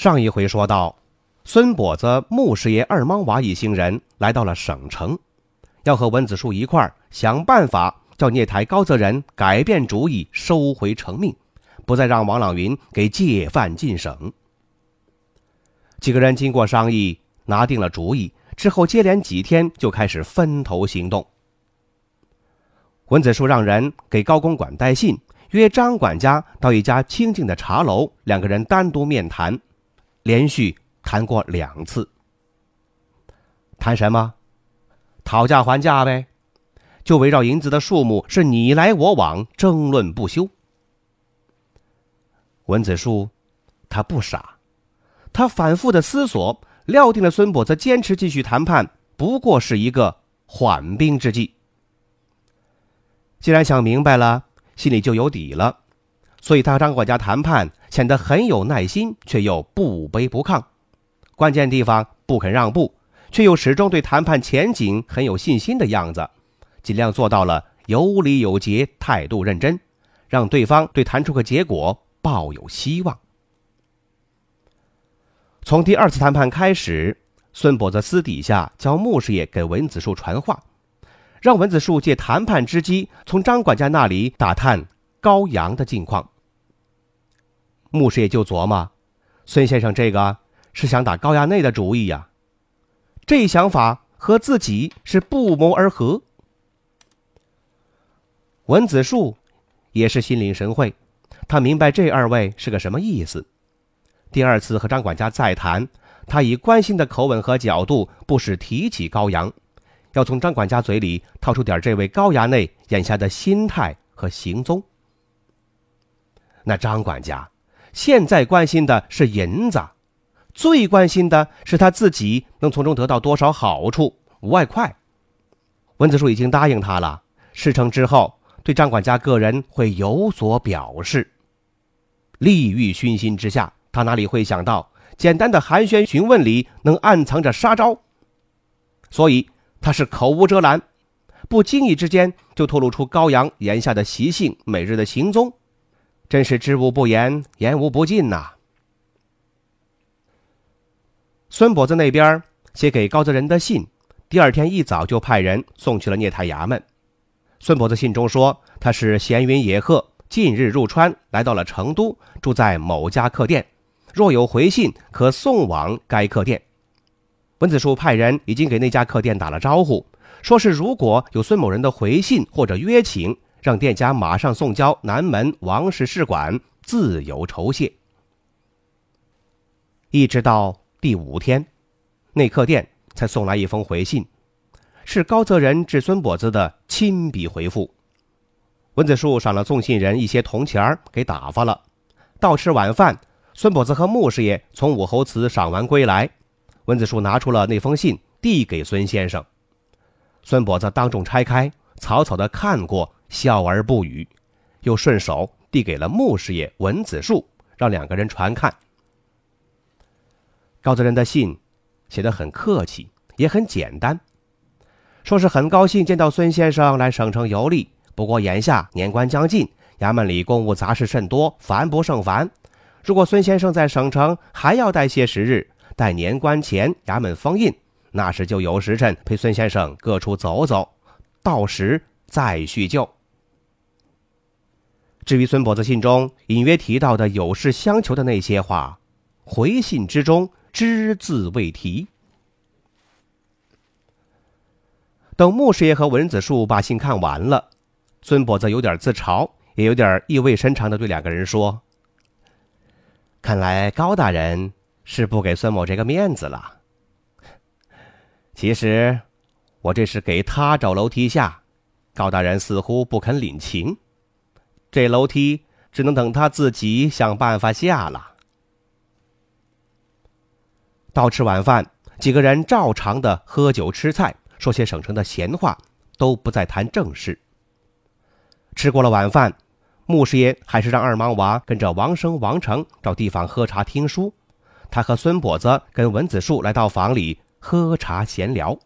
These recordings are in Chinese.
上一回说到，孙跛子、穆师爷、二莽娃一行人来到了省城，要和文子树一块儿想办法叫聂台高泽人改变主意，收回成命，不再让王朗云给借犯进省。几个人经过商议，拿定了主意之后，接连几天就开始分头行动。文子树让人给高公馆带信，约张管家到一家清静的茶楼，两个人单独面谈。连续谈过两次，谈什么？讨价还价呗，就围绕银子的数目是你来我往，争论不休。文子树，他不傻，他反复的思索，料定了孙跛子坚持继续谈判不过是一个缓兵之计。既然想明白了，心里就有底了。所以他和张管家谈判显得很有耐心，却又不卑不亢，关键地方不肯让步，却又始终对谈判前景很有信心的样子，尽量做到了有理有节，态度认真，让对方对谈出个结果抱有希望。从第二次谈判开始，孙跛子私底下叫穆师爷给文子树传话，让文子树借谈判之机从张管家那里打探。高阳的近况，牧师也就琢磨，孙先生这个是想打高衙内的主意呀。这想法和自己是不谋而合。文子树也是心领神会，他明白这二位是个什么意思。第二次和张管家再谈，他以关心的口吻和角度，不时提起高阳，要从张管家嘴里套出点这位高衙内眼下的心态和行踪。那张管家现在关心的是银子，最关心的是他自己能从中得到多少好处。五万块，文子树已经答应他了。事成之后，对张管家个人会有所表示。利欲熏心之下，他哪里会想到简单的寒暄询问里能暗藏着杀招？所以他是口无遮拦，不经意之间就透露出高阳眼下的习性、每日的行踪。真是知无不言，言无不尽呐。孙跛子那边写给高泽仁的信，第二天一早就派人送去了聂台衙门。孙跛子信中说，他是闲云野鹤，近日入川，来到了成都，住在某家客店，若有回信，可送往该客店。文子树派人已经给那家客店打了招呼，说是如果有孙某人的回信或者约请。让店家马上送交南门王氏使馆，自由酬谢。一直到第五天，内客店才送来一封回信，是高泽仁致孙跛子的亲笔回复。文子树赏了送信人一些铜钱儿给打发了。到吃晚饭，孙跛子和穆师爷从武侯祠赏完归来，文子树拿出了那封信，递给孙先生。孙跛子当众拆开，草草的看过。笑而不语，又顺手递给了穆师爷文子树，让两个人传看。高泽仁的信写得很客气，也很简单，说是很高兴见到孙先生来省城游历，不过眼下年关将近，衙门里公务杂事甚多，烦不胜烦。如果孙先生在省城还要待些时日，待年关前衙门封印，那时就有时辰陪孙先生各处走走，到时再叙旧。至于孙伯子信中隐约提到的有事相求的那些话，回信之中只字未提。等穆师爷和文子树把信看完了，孙伯子有点自嘲，也有点意味深长的对两个人说：“看来高大人是不给孙某这个面子了。其实，我这是给他找楼梯下，高大人似乎不肯领情。”这楼梯只能等他自己想办法下了。到吃晚饭，几个人照常的喝酒吃菜，说些省城的闲话，都不再谈正事。吃过了晚饭，穆师爷还是让二莽娃跟着王生、王成找地方喝茶听书。他和孙跛子跟文子树来到房里喝茶闲聊。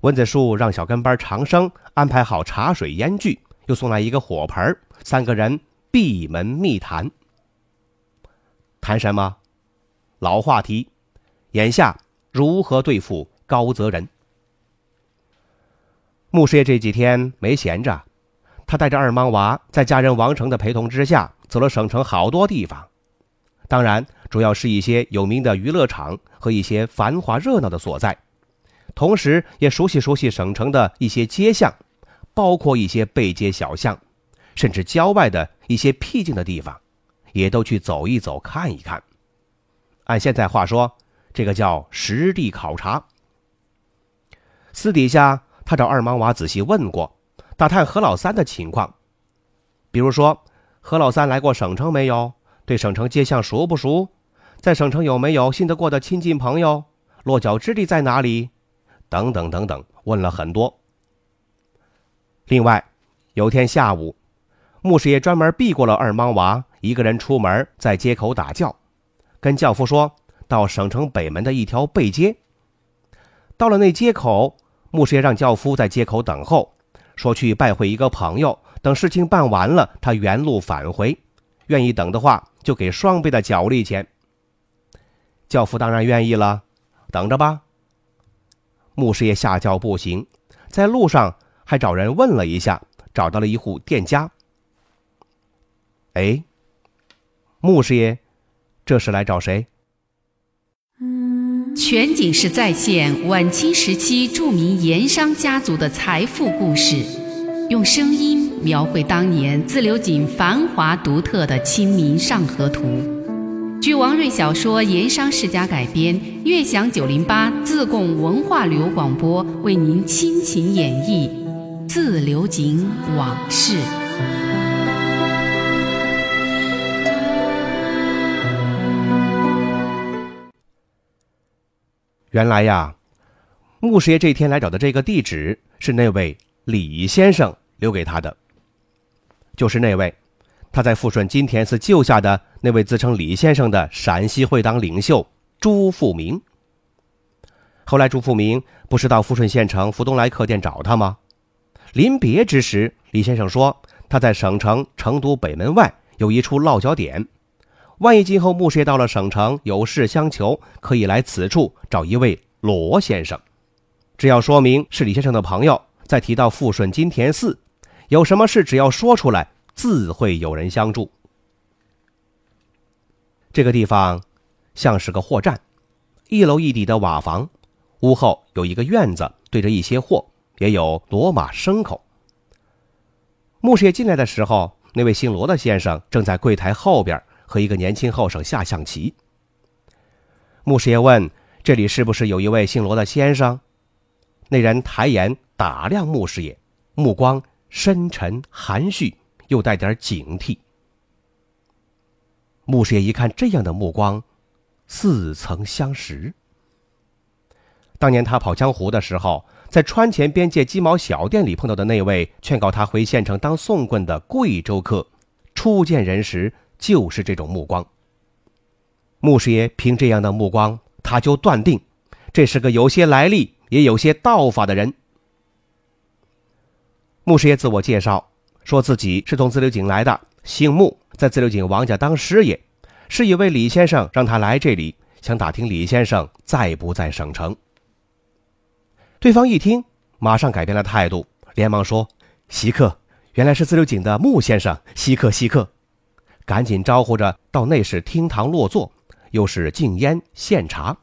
文子树让小跟班长生安排好茶水烟具，又送来一个火盆，三个人闭门密谈。谈什么？老话题，眼下如何对付高泽仁？穆师爷这几天没闲着，他带着二莽娃在家人王成的陪同之下，走了省城好多地方。当然，主要是一些有名的娱乐场和一些繁华热闹的所在，同时也熟悉熟悉省城的一些街巷，包括一些背街小巷，甚至郊外的一些僻静的地方，也都去走一走、看一看。按现在话说，这个叫实地考察。私底下，他找二莽娃仔细问过，打探何老三的情况，比如说何老三来过省城没有？对省城街巷熟不熟？在省城有没有信得过的亲近朋友？落脚之地在哪里？等等等等，问了很多。另外，有天下午，穆师爷专门避过了二莽娃，一个人出门在街口打轿，跟轿夫说到省城北门的一条背街。到了那街口，穆师爷让轿夫在街口等候，说去拜会一个朋友，等事情办完了，他原路返回。愿意等的话。就给双倍的脚力钱。轿夫当然愿意了，等着吧。穆师爷下轿步行，在路上还找人问了一下，找到了一户店家。哎，穆师爷，这是来找谁？全景式再现晚清时期著名盐商家族的财富故事，用声音。描绘当年自流井繁华独特的《清明上河图》，据王瑞小说《盐商世家》改编，悦享九零八自贡文化旅游广播为您倾情演绎《自流井往事》。原来呀，穆师爷这天来找的这个地址是那位李先生留给他的。就是那位，他在富顺金田寺救下的那位自称李先生的陕西会党领袖朱富明。后来朱富明不是到富顺县城福东来客店找他吗？临别之时，李先生说他在省城成都北门外有一处落脚点，万一今后穆师爷到了省城有事相求，可以来此处找一位罗先生，只要说明是李先生的朋友，再提到富顺金田寺。有什么事，只要说出来，自会有人相助。这个地方像是个货站，一楼一底的瓦房，屋后有一个院子，对着一些货，也有骡马牲口。穆师爷进来的时候，那位姓罗的先生正在柜台后边和一个年轻后生下象棋。穆师爷问：“这里是不是有一位姓罗的先生？”那人抬眼打量穆师爷，目光。深沉含蓄，又带点警惕。穆师爷一看这样的目光，似曾相识。当年他跑江湖的时候，在川黔边界鸡毛小店里碰到的那位劝告他回县城当送棍的贵州客，初见人时就是这种目光。穆师爷凭这样的目光，他就断定，这是个有些来历，也有些道法的人。穆师爷自我介绍，说自己是从自流井来的，姓穆，在自流井王家当师爷，是一位李先生让他来这里，想打听李先生在不在省城。对方一听，马上改变了态度，连忙说：“稀客，原来是自流井的穆先生，稀客稀客。”赶紧招呼着到内室厅堂落座，又是敬烟献茶。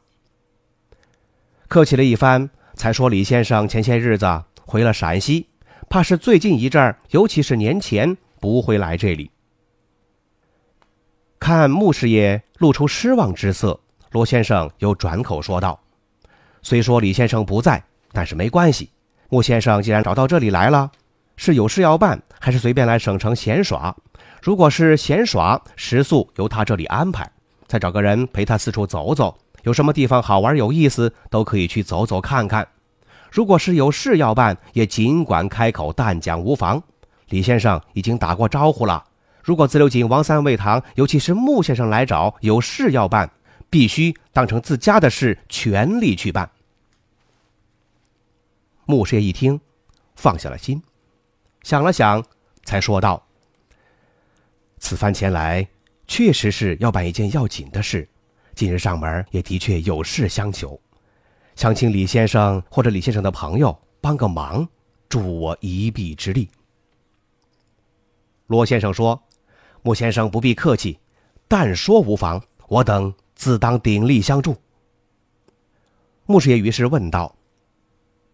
客气了一番，才说李先生前些日子回了陕西。怕是最近一阵儿，尤其是年前不会来这里。看穆师爷露出失望之色，罗先生又转口说道：“虽说李先生不在，但是没关系。穆先生既然找到这里来了，是有事要办，还是随便来省城闲耍？如果是闲耍，食宿由他这里安排；再找个人陪他四处走走，有什么地方好玩有意思，都可以去走走看看。如果是有事要办，也尽管开口，但讲无妨。李先生已经打过招呼了。如果自留井王三味堂，尤其是穆先生来找，有事要办，必须当成自家的事，全力去办。穆师爷一听，放下了心，想了想，才说道：“此番前来，确实是要办一件要紧的事。今日上门，也的确有事相求。”想请李先生或者李先生的朋友帮个忙，助我一臂之力。罗先生说：“穆先生不必客气，但说无妨，我等自当鼎力相助。”穆师爷于是问道：“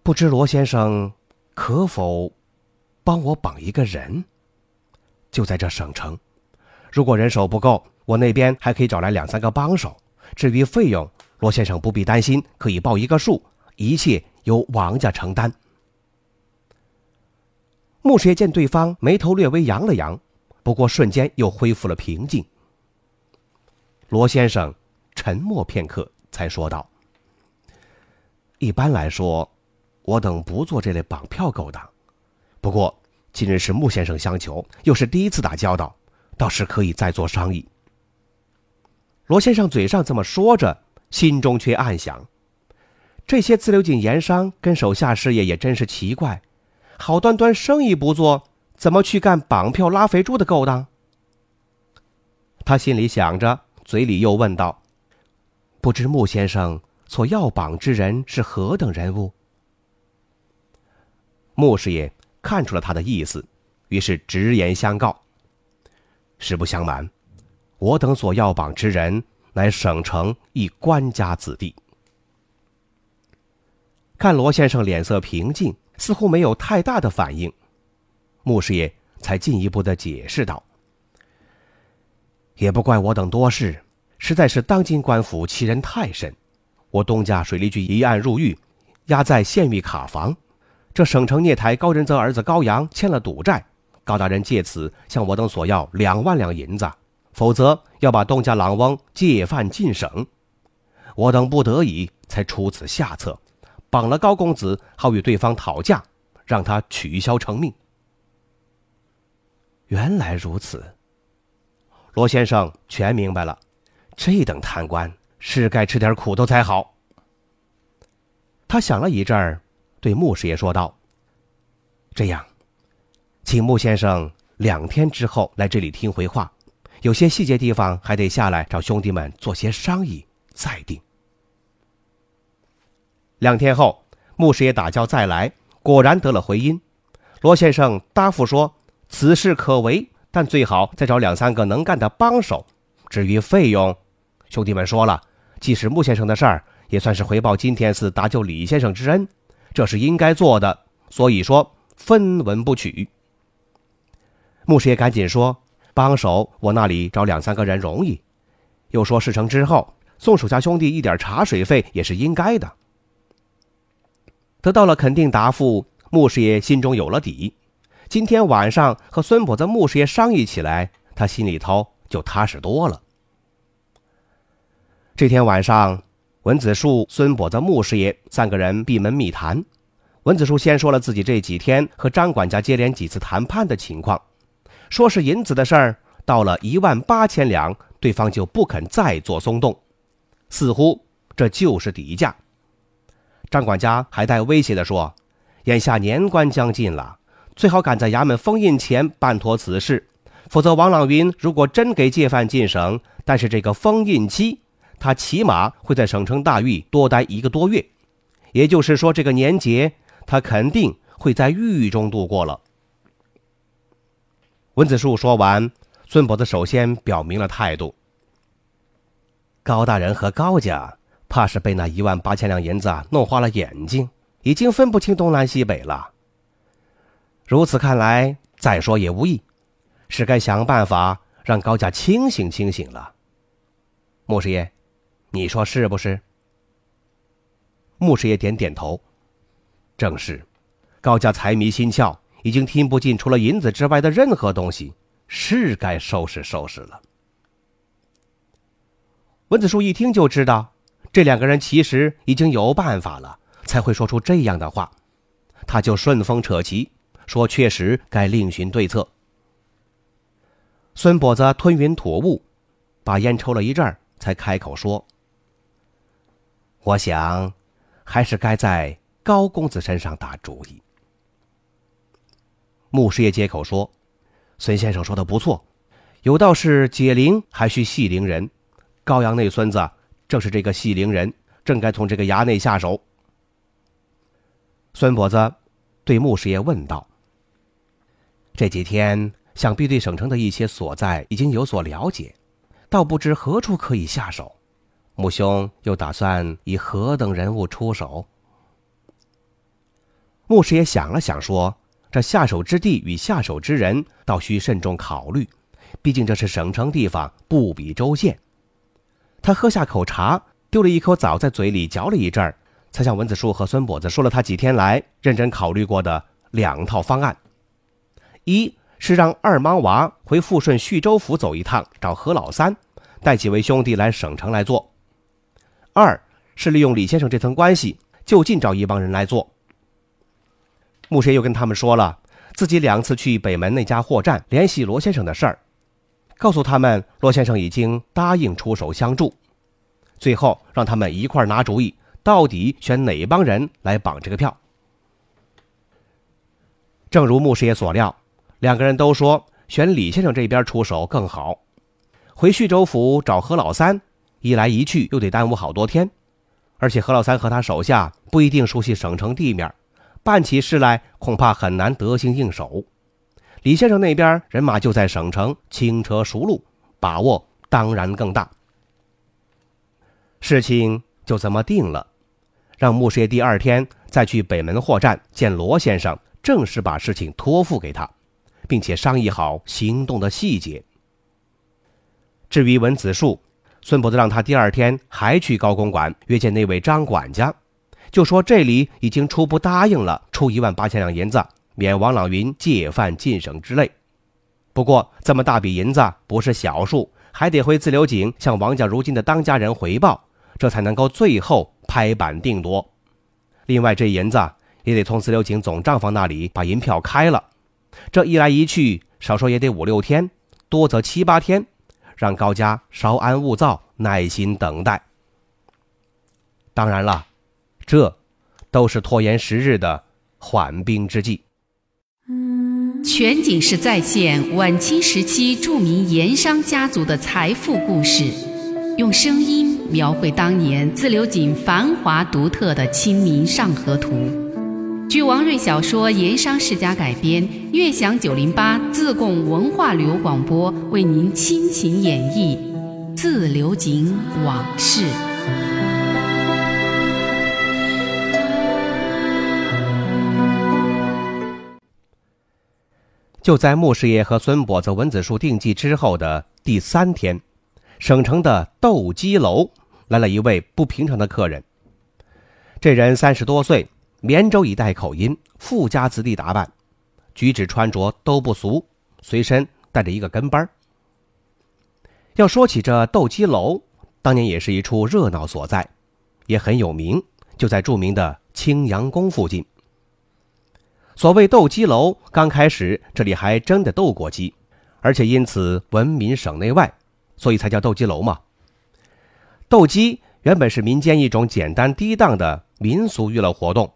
不知罗先生可否帮我绑一个人？就在这省城，如果人手不够，我那边还可以找来两三个帮手。至于费用……”罗先生不必担心，可以报一个数，一切由王家承担。穆师爷见对方眉头略微扬了扬，不过瞬间又恢复了平静。罗先生沉默片刻，才说道：“一般来说，我等不做这类绑票勾当。不过今日是穆先生相求，又是第一次打交道，倒是可以再做商议。”罗先生嘴上这么说着。心中却暗想：这些自流井盐商跟手下事业也真是奇怪，好端端生意不做，怎么去干绑票拉肥猪的勾当？他心里想着，嘴里又问道：“不知穆先生所要绑之人是何等人物？”穆师爷看出了他的意思，于是直言相告：“实不相瞒，我等所要绑之人。”乃省城一官家子弟。看罗先生脸色平静，似乎没有太大的反应，穆师爷才进一步的解释道：“也不怪我等多事，实在是当今官府欺人太甚。我东家水利局一案入狱，押在县狱卡房。这省城聂台高仁泽儿子高阳欠了赌债，高大人借此向我等索要两万两银子。”否则要把东家郎翁借犯进省，我等不得已才出此下策，绑了高公子，好与对方讨价，让他取消成命。原来如此，罗先生全明白了，这等贪官是该吃点苦头才好。他想了一阵儿，对穆师爷说道：“这样，请穆先生两天之后来这里听回话。”有些细节地方还得下来找兄弟们做些商议再定。两天后，穆师爷打交再来，果然得了回音。罗先生答复说：“此事可为，但最好再找两三个能干的帮手。至于费用，兄弟们说了，既是穆先生的事儿，也算是回报金田寺搭救李先生之恩，这是应该做的。所以说分文不取。”穆师爷赶紧说。帮手，我那里找两三个人容易。又说事成之后，送手下兄弟一点茶水费也是应该的。得到了肯定答复，穆师爷心中有了底。今天晚上和孙婆子穆师爷商议起来，他心里头就踏实多了。这天晚上，文子树、孙跛子穆师爷三个人闭门密谈。文子树先说了自己这几天和张管家接连几次谈判的情况。说是银子的事儿，到了一万八千两，对方就不肯再做松动，似乎这就是底价。张管家还带威胁的说：“眼下年关将近了，最好赶在衙门封印前办妥此事，否则王朗云如果真给借犯进省，但是这个封印期，他起码会在省城大狱多待一个多月，也就是说，这个年节他肯定会在狱中度过了。”文子树说完，孙伯子首先表明了态度。高大人和高家怕是被那一万八千两银子弄花了眼睛，已经分不清东南西北了。如此看来，再说也无益，是该想办法让高家清醒清醒了。穆师爷，你说是不是？穆师爷点点头，正是，高家财迷心窍。已经听不进除了银子之外的任何东西，是该收拾收拾了。文子树一听就知道，这两个人其实已经有办法了，才会说出这样的话。他就顺风扯旗，说：“确实该另寻对策。”孙跛子吞云吐雾，把烟抽了一阵儿，才开口说：“我想，还是该在高公子身上打主意。”穆师爷接口说：“孙先生说的不错，有道是解铃还需系铃人，高阳那孙子正是这个系铃人，正该从这个衙内下手。”孙跛子对穆师爷问道：“这几天想必对省城的一些所在已经有所了解，倒不知何处可以下手。穆兄又打算以何等人物出手？”穆师爷想了想说。这下手之地与下手之人，倒需慎重考虑。毕竟这是省城地方，不比州县。他喝下口茶，丢了一口枣在嘴里嚼了一阵儿，才向文子树和孙跛子说了他几天来认真考虑过的两套方案：一是让二莽娃回富顺叙州府走一趟，找何老三，带几位兄弟来省城来做；二是利用李先生这层关系，就近找一帮人来做。穆师爷又跟他们说了自己两次去北门那家货站联系罗先生的事儿，告诉他们罗先生已经答应出手相助，最后让他们一块拿主意，到底选哪一帮人来绑这个票。正如穆师爷所料，两个人都说选李先生这边出手更好。回叙州府找何老三，一来一去又得耽误好多天，而且何老三和他手下不一定熟悉省城地面。办起事来恐怕很难得心应手，李先生那边人马就在省城，轻车熟路，把握当然更大。事情就这么定了，让穆师爷第二天再去北门货站见罗先生，正式把事情托付给他，并且商议好行动的细节。至于文子树，孙伯子让他第二天还去高公馆约见那位张管家。就说这里已经初步答应了，出一万八千两银子，免王朗云借犯进省之类。不过这么大笔银子不是小数，还得回自流井向王家如今的当家人回报，这才能够最后拍板定夺。另外，这银子也得从自流井总账房那里把银票开了。这一来一去，少说也得五六天，多则七八天，让高家稍安勿躁，耐心等待。当然了。这，都是拖延时日的缓兵之计。全景式再现晚清时期著名盐商家族的财富故事，用声音描绘当年自流井繁华独特的《清明上河图》。据王瑞小说《盐商世家》改编，悦享九零八自贡文化旅游广播为您倾情演绎《自流井往事》。就在穆师爷和孙跛子、文子树定计之后的第三天，省城的斗鸡楼来了一位不平常的客人。这人三十多岁，绵州一带口音，富家子弟打扮，举止穿着都不俗，随身带着一个跟班。要说起这斗鸡楼，当年也是一处热闹所在，也很有名，就在著名的青阳宫附近。所谓斗鸡楼，刚开始这里还真的斗过鸡，而且因此闻名省内外，所以才叫斗鸡楼嘛。斗鸡原本是民间一种简单低档的民俗娱乐活动，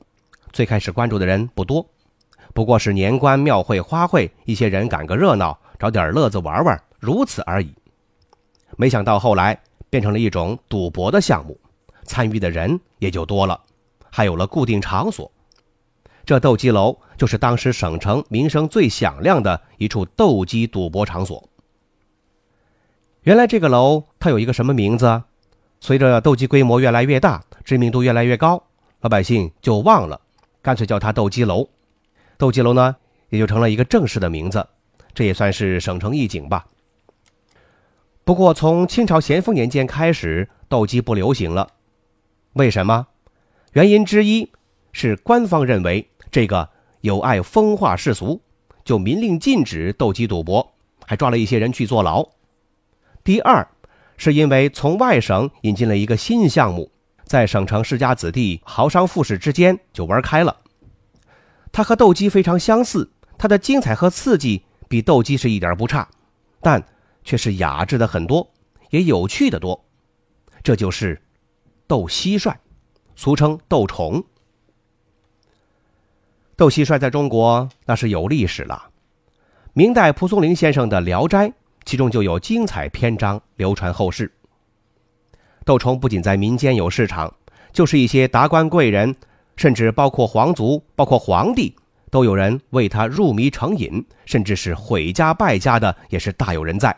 最开始关注的人不多，不过是年关庙会花卉，一些人赶个热闹，找点乐子玩玩，如此而已。没想到后来变成了一种赌博的项目，参与的人也就多了，还有了固定场所。这斗鸡楼就是当时省城名声最响亮的一处斗鸡赌博场所。原来这个楼它有一个什么名字？随着斗鸡规模越来越大，知名度越来越高，老百姓就忘了，干脆叫它斗鸡楼。斗鸡楼呢，也就成了一个正式的名字，这也算是省城一景吧。不过从清朝咸丰年间开始，斗鸡不流行了。为什么？原因之一是官方认为。这个有碍风化世俗，就明令禁止斗鸡赌博，还抓了一些人去坐牢。第二，是因为从外省引进了一个新项目，在省城世家子弟、豪商富士之间就玩开了。它和斗鸡非常相似，它的精彩和刺激比斗鸡是一点不差，但却是雅致的很多，也有趣的多。这就是斗蟋蟀，俗称斗虫。斗蟋蟀在中国那是有历史了，明代蒲松龄先生的《聊斋》。其中就有精彩篇章流传后世。斗虫不仅在民间有市场，就是一些达官贵人，甚至包括皇族、包括皇帝，都有人为他入迷成瘾，甚至是毁家败家的也是大有人在。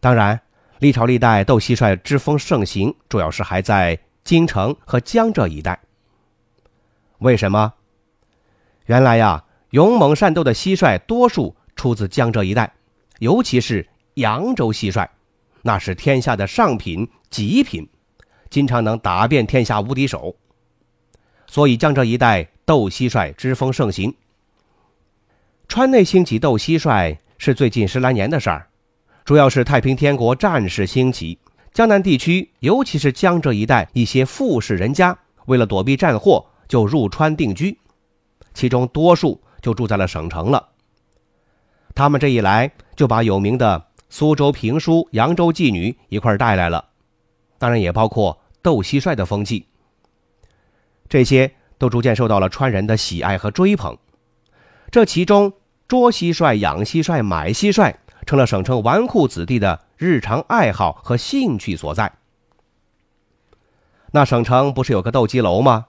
当然，历朝历代斗蟋蟀之风盛行，主要是还在京城和江浙一带。为什么？原来呀，勇猛善斗的蟋蟀多数出自江浙一带。尤其是扬州蟋蟀，那是天下的上品极品，经常能打遍天下无敌手。所以江浙一带斗蟋蟀之风盛行。川内兴起斗蟋蟀是最近十来年的事儿，主要是太平天国战事兴起，江南地区，尤其是江浙一带一些富士人家，为了躲避战祸，就入川定居，其中多数就住在了省城了。他们这一来，就把有名的苏州评书、扬州妓女一块带来了，当然也包括斗蟋蟀的风气。这些都逐渐受到了川人的喜爱和追捧。这其中，捉蟋蟀、养蟋蟀、买蟋蟀，成了省城纨绔子弟的日常爱好和兴趣所在。那省城不是有个斗鸡楼吗？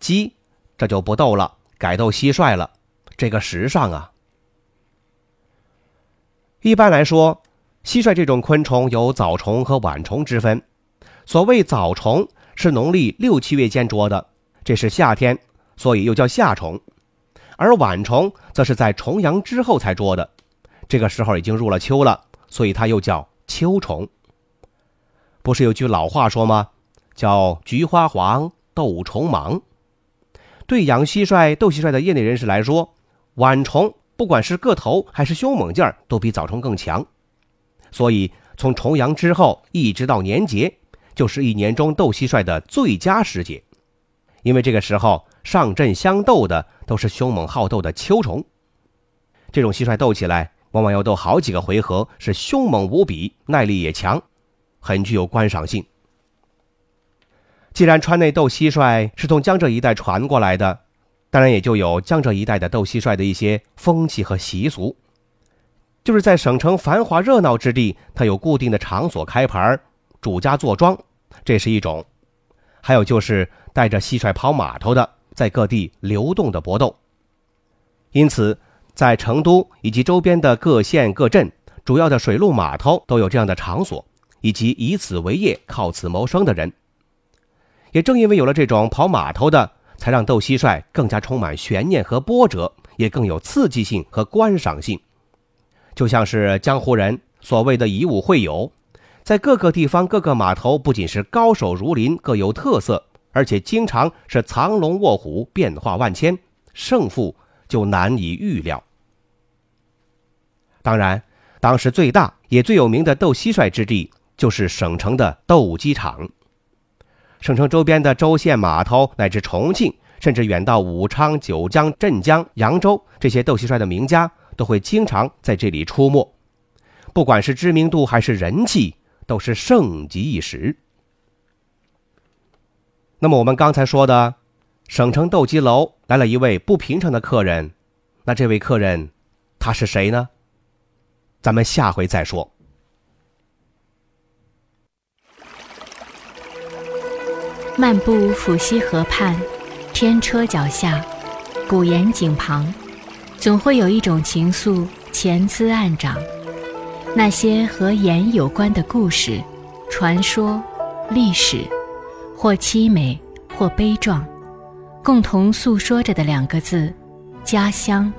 鸡这就不斗了，改斗蟋蟀了，这个时尚啊！一般来说，蟋蟀这种昆虫有早虫和晚虫之分。所谓早虫是农历六七月间捉的，这是夏天，所以又叫夏虫；而晚虫则是在重阳之后才捉的，这个时候已经入了秋了，所以它又叫秋虫。不是有句老话说吗？叫“菊花黄，斗虫忙”。对养蟋蟀、斗蟋蟀的业内人士来说，晚虫。不管是个头还是凶猛劲儿，都比早虫更强，所以从重阳之后一直到年节，就是一年中斗蟋蟀的最佳时节。因为这个时候上阵相斗的都是凶猛好斗的秋虫，这种蟋蟀斗起来往往要斗好几个回合，是凶猛无比，耐力也强，很具有观赏性。既然川内斗蟋蟀是从江浙一带传过来的。当然，也就有江浙一带的斗蟋蟀的一些风气和习俗，就是在省城繁华热闹之地，它有固定的场所开牌，主家坐庄，这是一种；还有就是带着蟋蟀跑码头的，在各地流动的搏斗。因此，在成都以及周边的各县各镇，主要的水陆码头都有这样的场所，以及以此为业、靠此谋生的人。也正因为有了这种跑码头的。才让斗蟋蟀更加充满悬念和波折，也更有刺激性和观赏性。就像是江湖人所谓的以武会友，在各个地方各个码头不仅是高手如林，各有特色，而且经常是藏龙卧虎，变化万千，胜负就难以预料。当然，当时最大也最有名的斗蟋蟀之地，就是省城的斗鸡场。省城周边的州县码头，乃至重庆，甚至远到武昌、九江、镇江、扬州，这些斗蟋蟀的名家都会经常在这里出没。不管是知名度还是人气，都是盛极一时。那么我们刚才说的省城斗鸡楼来了一位不平常的客人，那这位客人他是谁呢？咱们下回再说。漫步抚溪河畔，天车脚下，古岩井旁，总会有一种情愫潜滋暗长。那些和盐有关的故事、传说、历史，或凄美，或悲壮，共同诉说着的两个字：家乡。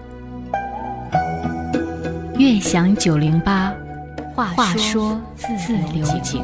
悦享九零八，话说自流井。